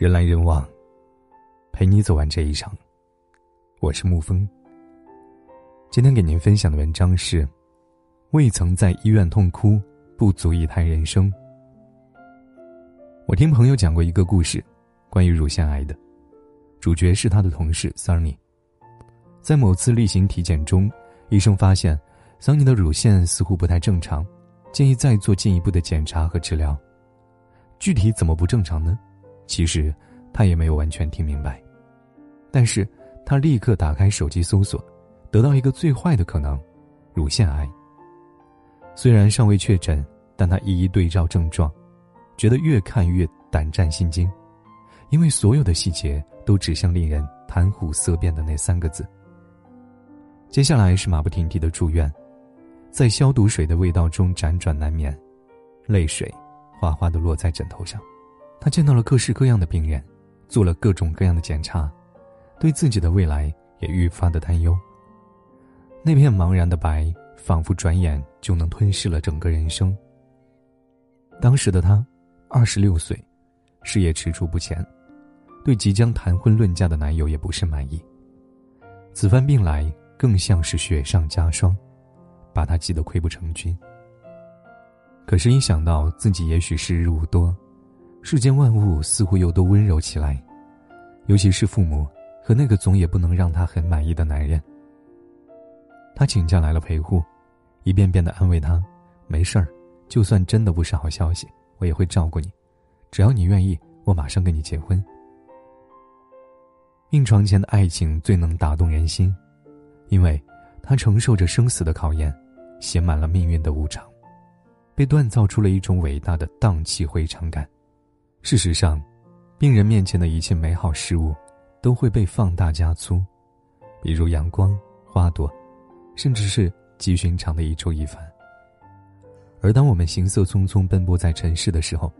人来人往，陪你走完这一场。我是沐风。今天给您分享的文章是：未曾在医院痛哭，不足以谈人生。我听朋友讲过一个故事，关于乳腺癌的，主角是他的同事 Sunny。在某次例行体检中，医生发现 Sunny 的乳腺似乎不太正常，建议再做进一步的检查和治疗。具体怎么不正常呢？其实他也没有完全听明白，但是他立刻打开手机搜索，得到一个最坏的可能——乳腺癌。虽然尚未确诊，但他一一对照症状，觉得越看越胆战心惊，因为所有的细节都指向令人谈虎色变的那三个字。接下来是马不停蹄的住院，在消毒水的味道中辗转难眠，泪水。哗哗的落在枕头上，他见到了各式各样的病人，做了各种各样的检查，对自己的未来也愈发的担忧。那片茫然的白，仿佛转眼就能吞噬了整个人生。当时的他，二十六岁，事业踟蹰不前，对即将谈婚论嫁的男友也不甚满意。此番病来，更像是雪上加霜，把他急得溃不成军。可是，一想到自己也许时日无多，世间万物似乎又都温柔起来，尤其是父母和那个总也不能让他很满意的男人。他请假来了陪护，一遍遍的安慰他：“没事儿，就算真的不是好消息，我也会照顾你，只要你愿意，我马上跟你结婚。”病床前的爱情最能打动人心，因为他承受着生死的考验，写满了命运的无常。被锻造出了一种伟大的荡气回肠感。事实上，病人面前的一切美好事物，都会被放大加粗，比如阳光、花朵，甚至是极寻常的一粥一饭。而当我们行色匆匆奔波在尘世的时候，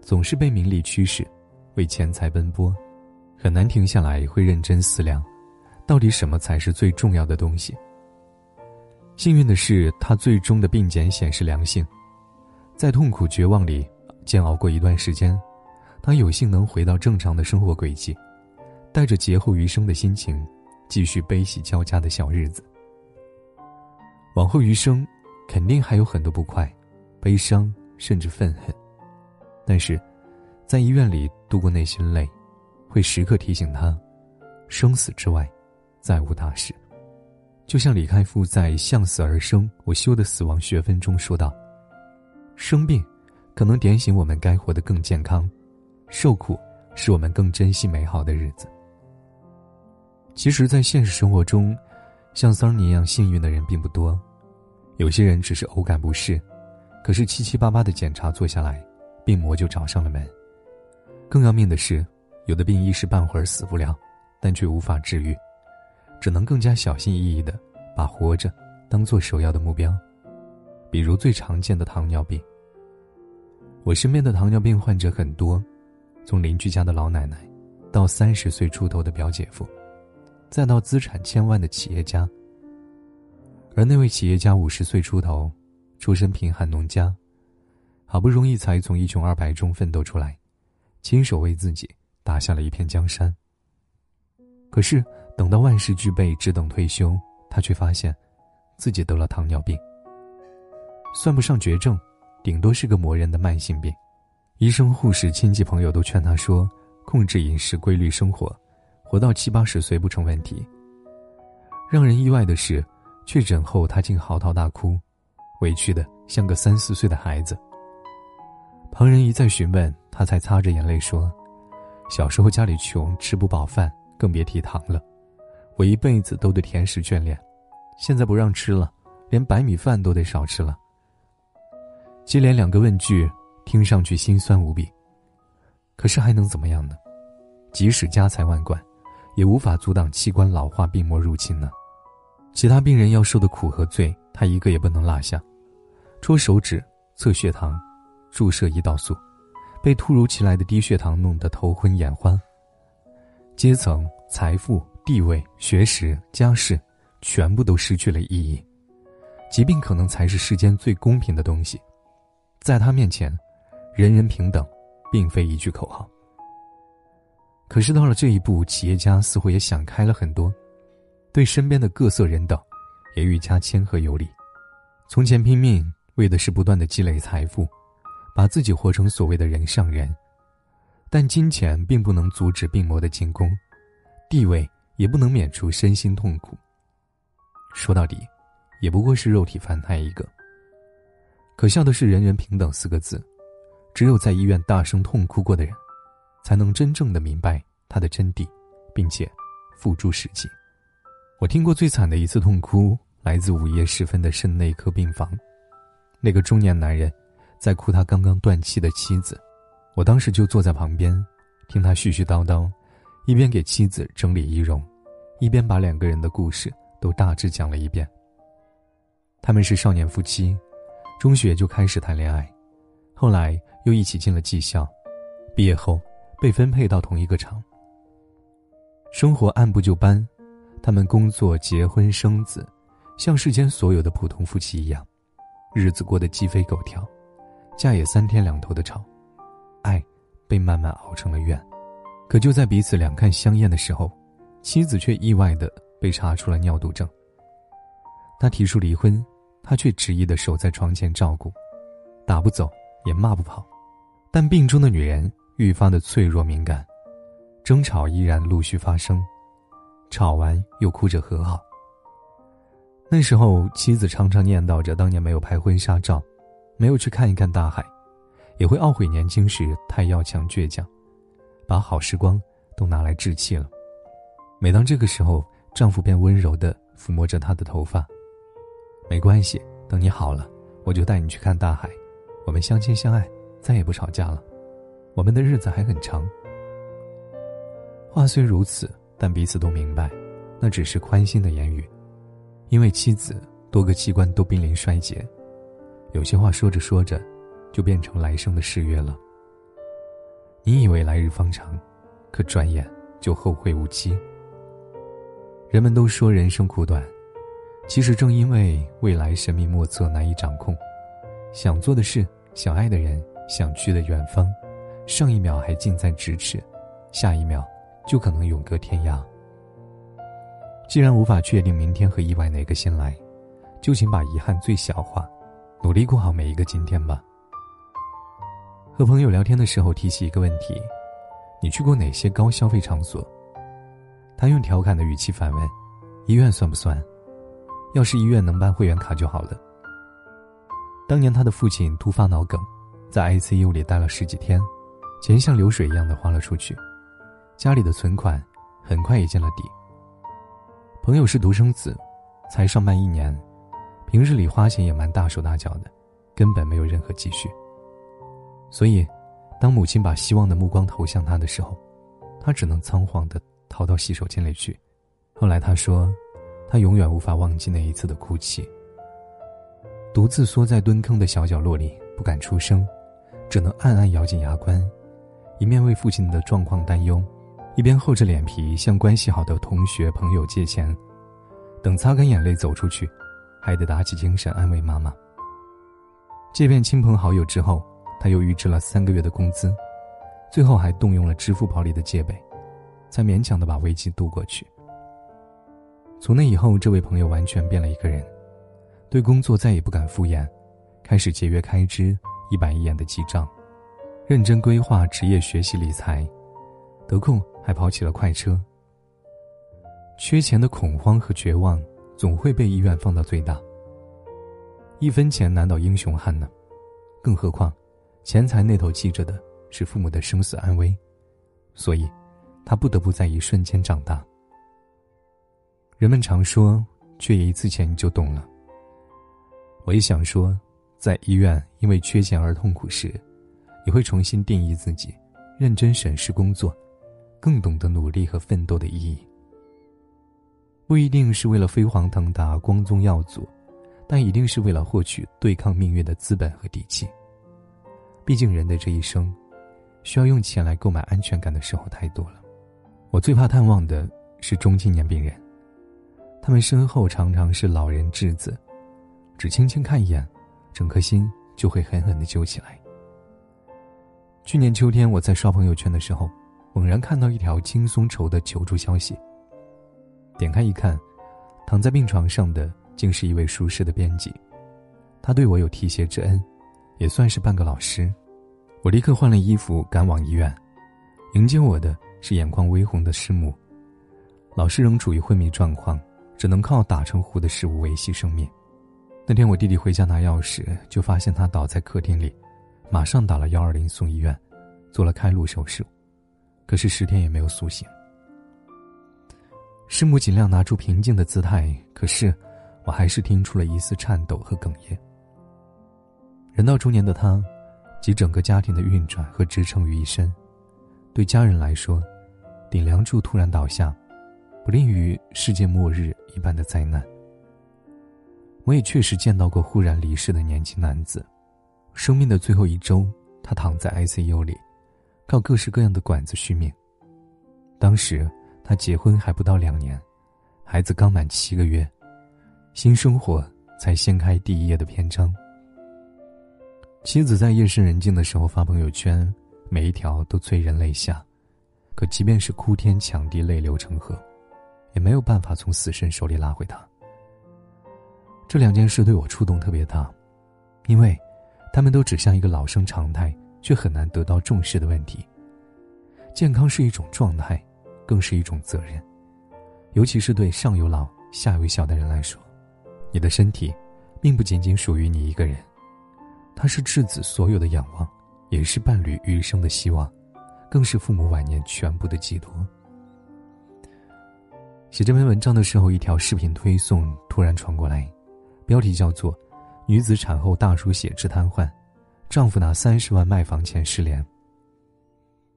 总是被名利驱使，为钱财奔波，很难停下来会认真思量，到底什么才是最重要的东西。幸运的是，他最终的病检显示良性。在痛苦绝望里煎熬过一段时间，他有幸能回到正常的生活轨迹，带着劫后余生的心情，继续悲喜交加的小日子。往后余生，肯定还有很多不快、悲伤，甚至愤恨。但是，在医院里度过那些累，会时刻提醒他，生死之外，再无大事。就像李开复在《向死而生，我修的死亡学分》中说道。生病，可能点醒我们该活得更健康；受苦，使我们更珍惜美好的日子。其实，在现实生活中，像桑尼一样幸运的人并不多。有些人只是偶感不适，可是七七八八的检查做下来，病魔就找上了门。更要命的是，有的病一时半会儿死不了，但却无法治愈，只能更加小心翼翼的把活着当做首要的目标。比如最常见的糖尿病。我身边的糖尿病患者很多，从邻居家的老奶奶，到三十岁出头的表姐夫，再到资产千万的企业家。而那位企业家五十岁出头，出身贫寒农家，好不容易才从一穷二白中奋斗出来，亲手为自己打下了一片江山。可是等到万事俱备，只等退休，他却发现，自己得了糖尿病。算不上绝症，顶多是个磨人的慢性病。医生、护士、亲戚、朋友都劝他说：“控制饮食，规律生活，活到七八十岁不成问题。”让人意外的是，确诊后他竟嚎啕大哭，委屈的像个三四岁的孩子。旁人一再询问，他才擦着眼泪说：“小时候家里穷，吃不饱饭，更别提糖了。我一辈子都对甜食眷恋，现在不让吃了，连白米饭都得少吃了。”接连两个问句，听上去心酸无比。可是还能怎么样呢？即使家财万贯，也无法阻挡器官老化、病魔入侵呢。其他病人要受的苦和罪，他一个也不能落下。戳手指、测血糖、注射胰岛素，被突如其来的低血糖弄得头昏眼花。阶层、财富、地位、学识、家世，全部都失去了意义。疾病可能才是世间最公平的东西。在他面前，人人平等，并非一句口号。可是到了这一步，企业家似乎也想开了很多，对身边的各色人等，也愈加谦和有礼。从前拼命为的是不断的积累财富，把自己活成所谓的人上人，但金钱并不能阻止病魔的进攻，地位也不能免除身心痛苦。说到底，也不过是肉体凡胎一个。可笑的是“人人平等”四个字，只有在医院大声痛哭过的人。才能真正的明白它的真谛，并且付诸实际。我听过最惨的一次痛哭，来自午夜时分的肾内科病房。那个中年男人在哭他刚刚断气的妻子，我当时就坐在旁边，听他絮絮叨叨，一边给妻子整理仪容，一边把两个人的故事都大致讲了一遍。他们是少年夫妻，中学就开始谈恋爱，后来又一起进了技校，毕业后。被分配到同一个厂，生活按部就班，他们工作、结婚、生子，像世间所有的普通夫妻一样，日子过得鸡飞狗跳，架也三天两头的吵，爱被慢慢熬成了怨。可就在彼此两看相厌的时候，妻子却意外的被查出了尿毒症。他提出离婚，他却执意的守在床前照顾，打不走也骂不跑，但病中的女人。愈发的脆弱敏感，争吵依然陆续发生，吵完又哭着和好。那时候，妻子常常念叨着当年没有拍婚纱照，没有去看一看大海，也会懊悔年轻时太要强倔强，把好时光都拿来置气了。每当这个时候，丈夫便温柔的抚摸着她的头发，没关系，等你好了，我就带你去看大海，我们相亲相爱，再也不吵架了。我们的日子还很长。话虽如此，但彼此都明白，那只是宽心的言语，因为妻子多个器官都濒临衰竭，有些话说着说着，就变成来生的誓约了。你以为来日方长，可转眼就后会无期。人们都说人生苦短，其实正因为未来神秘莫测、难以掌控，想做的事、想爱的人、想去的远方。上一秒还近在咫尺，下一秒就可能永隔天涯。既然无法确定明天和意外哪个先来，就请把遗憾最小化，努力过好每一个今天吧。和朋友聊天的时候提起一个问题：你去过哪些高消费场所？他用调侃的语气反问：“医院算不算？要是医院能办会员卡就好了。”当年他的父亲突发脑梗，在 ICU 里待了十几天。钱像流水一样的花了出去，家里的存款很快也见了底。朋友是独生子，才上班一年，平日里花钱也蛮大手大脚的，根本没有任何积蓄。所以，当母亲把希望的目光投向他的时候，他只能仓皇的逃到洗手间里去。后来他说，他永远无法忘记那一次的哭泣，独自缩在蹲坑的小角落里，不敢出声，只能暗暗咬紧牙关。一面为父亲的状况担忧，一边厚着脸皮向关系好的同学朋友借钱，等擦干眼泪走出去，还得打起精神安慰妈妈。借遍亲朋好友之后，他又预支了三个月的工资，最后还动用了支付宝里的借呗，才勉强的把危机度过去。从那以后，这位朋友完全变了一个人，对工作再也不敢敷衍，开始节约开支，一板一眼的记账。认真规划职业学习理财，得空还跑起了快车。缺钱的恐慌和绝望总会被医院放到最大。一分钱难倒英雄汉呢，更何况，钱财那头记着的是父母的生死安危，所以，他不得不在一瞬间长大。人们常说，缺一次钱就懂了。我也想说，在医院因为缺钱而痛苦时。你会重新定义自己，认真审视工作，更懂得努力和奋斗的意义。不一定是为了飞黄腾达、光宗耀祖，但一定是为了获取对抗命运的资本和底气。毕竟人的这一生，需要用钱来购买安全感的时候太多了。我最怕探望的是中青年病人，他们身后常常是老人稚子，只轻轻看一眼，整颗心就会狠狠的揪起来。去年秋天，我在刷朋友圈的时候，猛然看到一条轻松筹的求助消息。点开一看，躺在病床上的竟是一位熟识的编辑，他对我有提携之恩，也算是半个老师。我立刻换了衣服赶往医院，迎接我的是眼眶微红的师母。老师仍处于昏迷状况，只能靠打成糊的食物维系生命。那天我弟弟回家拿钥匙，就发现他倒在客厅里，马上打了幺二零送医院，做了开颅手术，可是十天也没有苏醒。师母尽量拿出平静的姿态，可是我还是听出了一丝颤抖和哽咽。人到中年的他，集整个家庭的运转和支撑于一身，对家人来说，顶梁柱突然倒下，不利于世界末日一般的灾难。我也确实见到过忽然离世的年轻男子，生命的最后一周，他躺在 ICU 里，靠各式各样的管子续命。当时。他结婚还不到两年，孩子刚满七个月，新生活才掀开第一页的篇章。妻子在夜深人静的时候发朋友圈，每一条都催人泪下，可即便是哭天抢地、泪流成河，也没有办法从死神手里拉回他。这两件事对我触动特别大，因为，他们都指向一个老生常态却很难得到重视的问题：健康是一种状态。更是一种责任，尤其是对上有老下有小的人来说，你的身体，并不仅仅属于你一个人，它是稚子所有的仰望，也是伴侣余生的希望，更是父母晚年全部的寄托。写这篇文章的时候，一条视频推送突然传过来，标题叫做“女子产后大出血致瘫痪，丈夫拿三十万卖房钱失联”。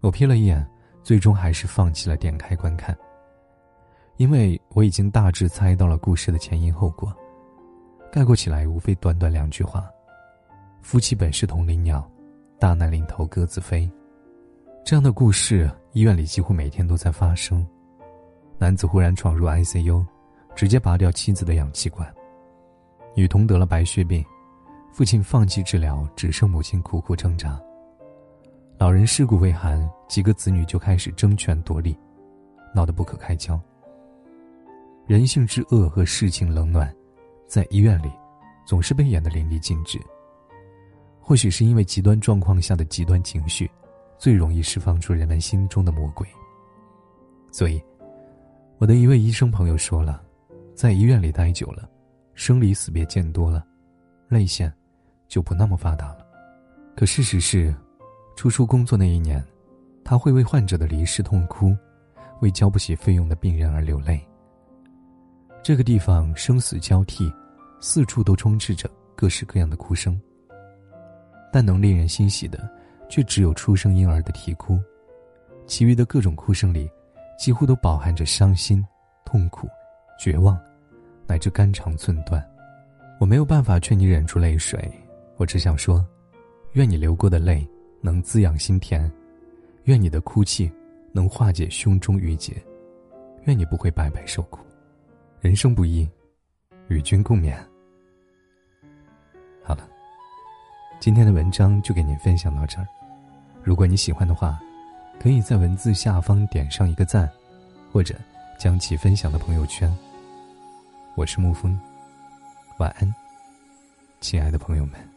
我瞥了一眼。最终还是放弃了点开观看，因为我已经大致猜到了故事的前因后果，概括起来无非短短两句话：夫妻本是同林鸟，大难临头各自飞。这样的故事，医院里几乎每天都在发生。男子忽然闯入 ICU，直接拔掉妻子的氧气管；女童得了白血病，父亲放弃治疗，只剩母亲苦苦挣扎。老人尸骨未寒，几个子女就开始争权夺利，闹得不可开交。人性之恶和世情冷暖，在医院里，总是被演得淋漓尽致。或许是因为极端状况下的极端情绪，最容易释放出人们心中的魔鬼。所以，我的一位医生朋友说了，在医院里待久了，生离死别见多了，泪腺就不那么发达了。可事实是。初出工作那一年，他会为患者的离世痛哭，为交不起费用的病人而流泪。这个地方生死交替，四处都充斥着各式各样的哭声。但能令人欣喜的，却只有出生婴儿的啼哭，其余的各种哭声里，几乎都饱含着伤心、痛苦、绝望，乃至肝肠寸断。我没有办法劝你忍住泪水，我只想说，愿你流过的泪。能滋养心田，愿你的哭泣能化解胸中郁结，愿你不会白白受苦。人生不易，与君共勉。好了，今天的文章就给您分享到这儿。如果你喜欢的话，可以在文字下方点上一个赞，或者将其分享到朋友圈。我是沐风，晚安，亲爱的朋友们。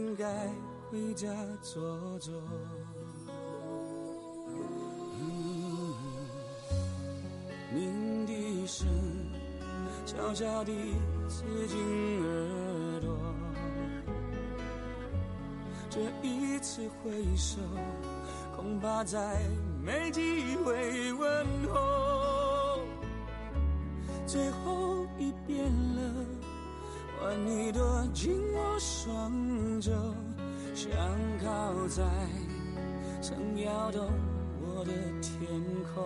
应该回家坐坐。鸣笛声悄悄地刺进耳朵，这一次挥手，恐怕再没机会问候。最后一遍，换你躲进我双肘，想靠在曾摇动我的天空。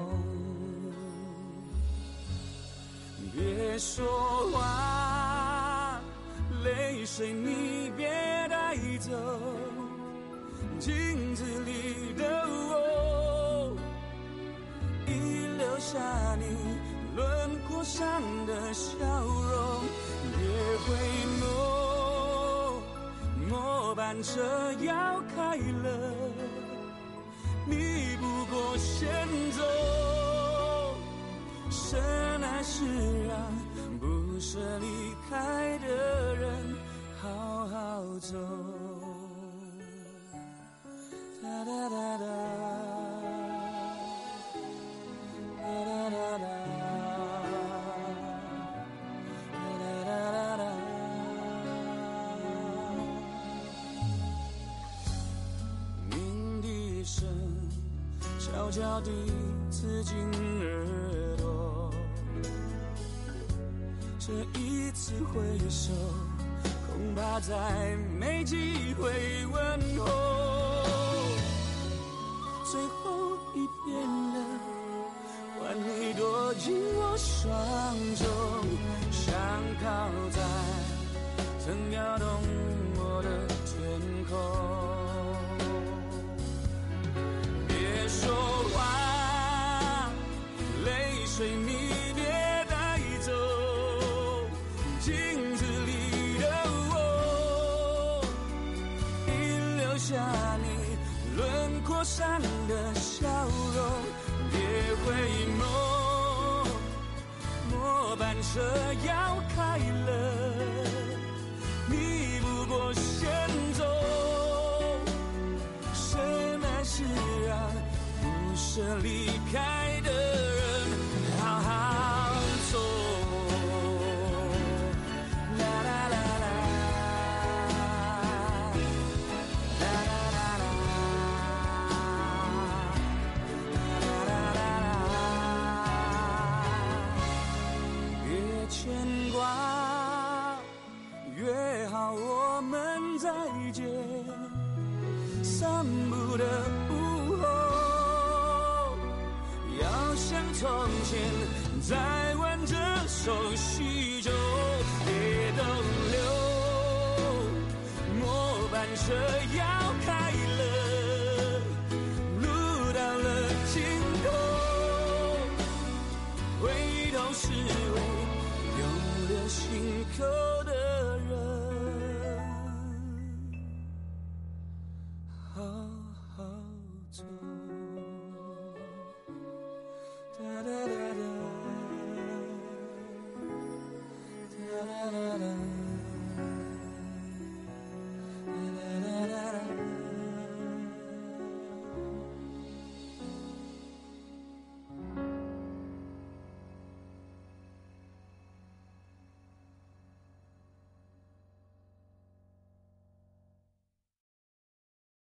别说话，泪水你别带走，镜子里的我，已留下你轮廓上的笑容。别回眸，末班车要开了，你不过先走。深爱是悄悄地刺进耳朵。这一次挥手，恐怕再没机会问候。最后一遍了，换你躲进我双中，想靠在曾摇动我的天空。陌生的笑容，别回眸，末班车要开了，你不过先走，什么是啊不舍离开的？从前再玩着手叙旧，别逗留，末班车要开了，路到了尽头，回头是为永留心口。